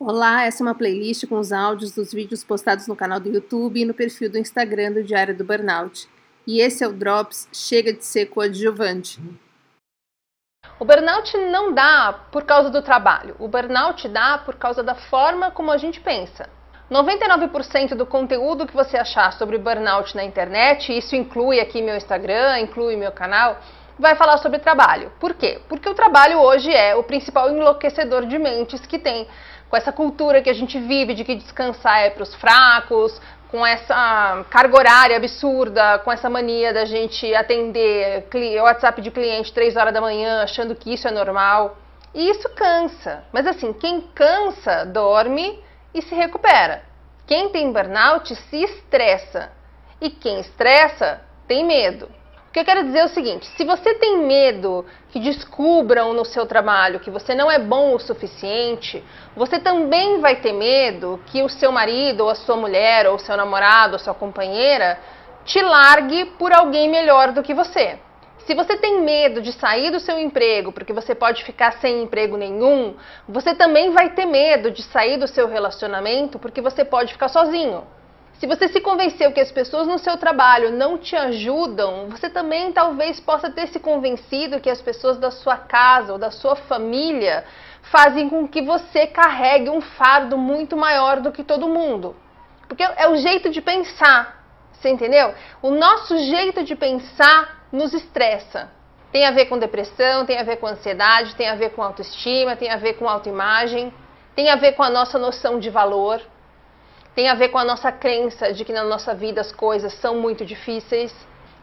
Olá, essa é uma playlist com os áudios dos vídeos postados no canal do YouTube e no perfil do Instagram do Diário do Burnout. E esse é o Drops Chega de Ser Coadjuvante. O burnout não dá por causa do trabalho, o burnout dá por causa da forma como a gente pensa. 99% do conteúdo que você achar sobre burnout na internet, isso inclui aqui meu Instagram, inclui meu canal, vai falar sobre trabalho. Por quê? Porque o trabalho hoje é o principal enlouquecedor de mentes que tem com essa cultura que a gente vive de que descansar é para os fracos, com essa carga horária absurda, com essa mania da gente atender WhatsApp de cliente 3 horas da manhã, achando que isso é normal. E isso cansa. Mas assim, quem cansa, dorme e se recupera. Quem tem burnout se estressa. E quem estressa tem medo que eu quero dizer é o seguinte: se você tem medo que descubram no seu trabalho que você não é bom o suficiente, você também vai ter medo que o seu marido, ou a sua mulher, ou o seu namorado, ou sua companheira te largue por alguém melhor do que você. Se você tem medo de sair do seu emprego porque você pode ficar sem emprego nenhum, você também vai ter medo de sair do seu relacionamento porque você pode ficar sozinho. Se você se convenceu que as pessoas no seu trabalho não te ajudam, você também talvez possa ter se convencido que as pessoas da sua casa ou da sua família fazem com que você carregue um fardo muito maior do que todo mundo. Porque é o jeito de pensar, você entendeu? O nosso jeito de pensar nos estressa. Tem a ver com depressão, tem a ver com ansiedade, tem a ver com autoestima, tem a ver com autoimagem, tem a ver com a nossa noção de valor tem a ver com a nossa crença de que na nossa vida as coisas são muito difíceis,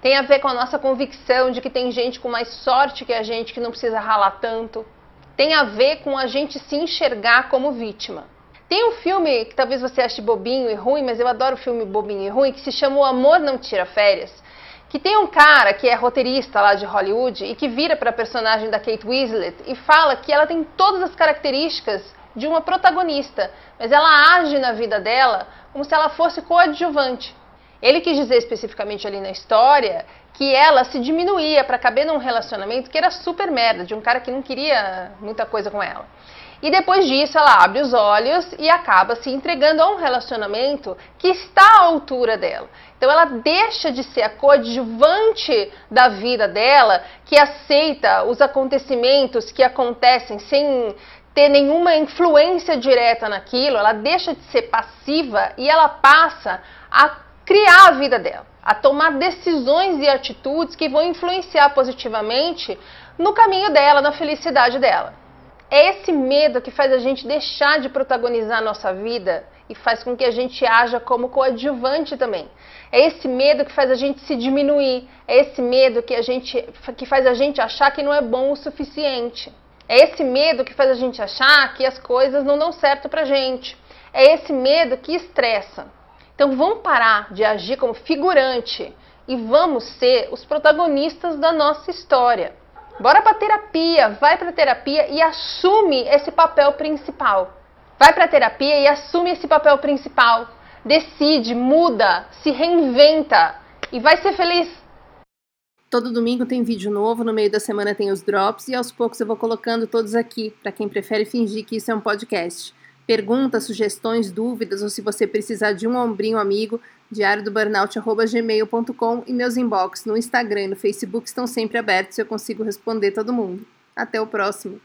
tem a ver com a nossa convicção de que tem gente com mais sorte que a gente que não precisa ralar tanto, tem a ver com a gente se enxergar como vítima. Tem um filme que talvez você ache bobinho e ruim, mas eu adoro filme bobinho e ruim, que se chama O Amor Não Tira Férias. Que tem um cara que é roteirista lá de Hollywood e que vira para a personagem da Kate Winslet e fala que ela tem todas as características de uma protagonista, mas ela age na vida dela como se ela fosse coadjuvante. Ele quis dizer especificamente ali na história que ela se diminuía para caber num relacionamento que era super merda, de um cara que não queria muita coisa com ela. E depois disso ela abre os olhos e acaba se entregando a um relacionamento que está à altura dela. Então ela deixa de ser a coadjuvante da vida dela, que aceita os acontecimentos que acontecem sem, ter nenhuma influência direta naquilo, ela deixa de ser passiva e ela passa a criar a vida dela, a tomar decisões e atitudes que vão influenciar positivamente no caminho dela, na felicidade dela. É esse medo que faz a gente deixar de protagonizar a nossa vida e faz com que a gente haja como coadjuvante também. É esse medo que faz a gente se diminuir, é esse medo que, a gente, que faz a gente achar que não é bom o suficiente. É esse medo que faz a gente achar que as coisas não dão certo pra gente. É esse medo que estressa. Então vamos parar de agir como figurante e vamos ser os protagonistas da nossa história. Bora para terapia, vai para terapia e assume esse papel principal. Vai para terapia e assume esse papel principal. Decide, muda, se reinventa e vai ser feliz. Todo domingo tem vídeo novo, no meio da semana tem os drops e aos poucos eu vou colocando todos aqui, para quem prefere fingir que isso é um podcast. Perguntas, sugestões, dúvidas ou se você precisar de um ombrinho amigo, diário e meus inbox no Instagram e no Facebook estão sempre abertos eu consigo responder todo mundo. Até o próximo.